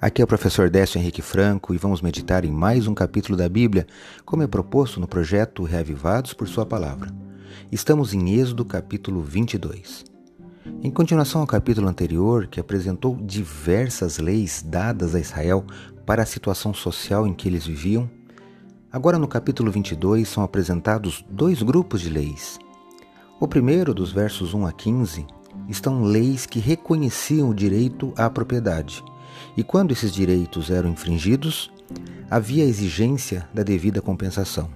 Aqui é o professor Décio Henrique Franco e vamos meditar em mais um capítulo da Bíblia, como é proposto no projeto Reavivados por Sua Palavra. Estamos em Êxodo capítulo 22. Em continuação ao capítulo anterior, que apresentou diversas leis dadas a Israel para a situação social em que eles viviam, agora no capítulo 22 são apresentados dois grupos de leis. O primeiro, dos versos 1 a 15, estão leis que reconheciam o direito à propriedade e quando esses direitos eram infringidos, havia a exigência da devida compensação.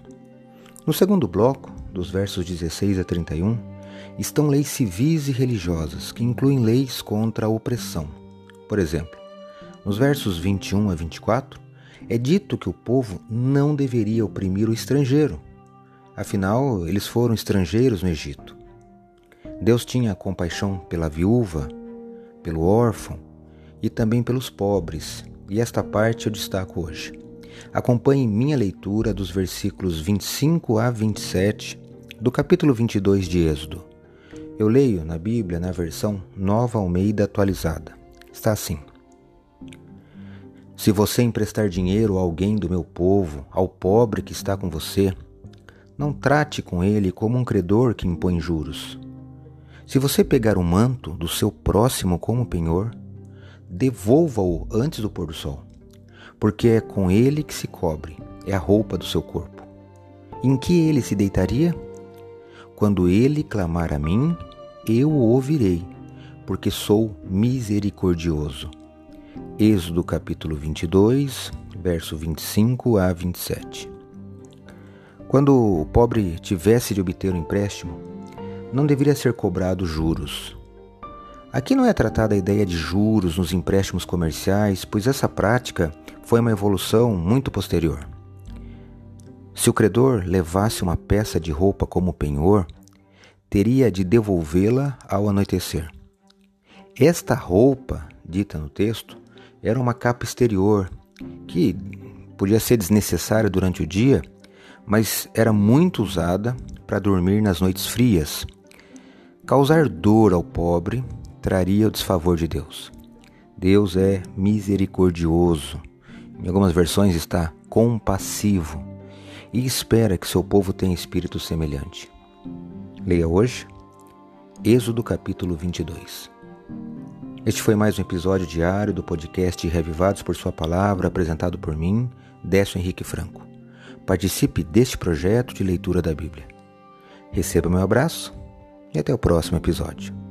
No segundo bloco, dos versos 16 a 31, estão leis civis e religiosas, que incluem leis contra a opressão. Por exemplo, nos versos 21 a 24, é dito que o povo não deveria oprimir o estrangeiro. Afinal, eles foram estrangeiros no Egito. Deus tinha compaixão pela viúva, pelo órfão e também pelos pobres, e esta parte eu destaco hoje. Acompanhe minha leitura dos versículos 25 a 27 do capítulo 22 de Êxodo. Eu leio na Bíblia na versão Nova Almeida atualizada. Está assim: Se você emprestar dinheiro a alguém do meu povo, ao pobre que está com você, não trate com ele como um credor que impõe juros. Se você pegar o manto do seu próximo como penhor, devolva-o antes do pôr do sol, porque é com ele que se cobre, é a roupa do seu corpo. Em que ele se deitaria? Quando ele clamar a mim, eu o ouvirei, porque sou misericordioso. Êxodo capítulo 22, verso 25 a 27. Quando o pobre tivesse de obter um empréstimo, não deveria ser cobrado juros, Aqui não é tratada a ideia de juros nos empréstimos comerciais, pois essa prática foi uma evolução muito posterior. Se o credor levasse uma peça de roupa como penhor, teria de devolvê-la ao anoitecer. Esta roupa, dita no texto, era uma capa exterior que podia ser desnecessária durante o dia, mas era muito usada para dormir nas noites frias. Causar dor ao pobre traria o desfavor de Deus. Deus é misericordioso. Em algumas versões está compassivo e espera que seu povo tenha espírito semelhante. Leia hoje Êxodo capítulo 22. Este foi mais um episódio diário do podcast Revivados por Sua Palavra, apresentado por mim, Décio Henrique Franco. Participe deste projeto de leitura da Bíblia. Receba meu abraço e até o próximo episódio.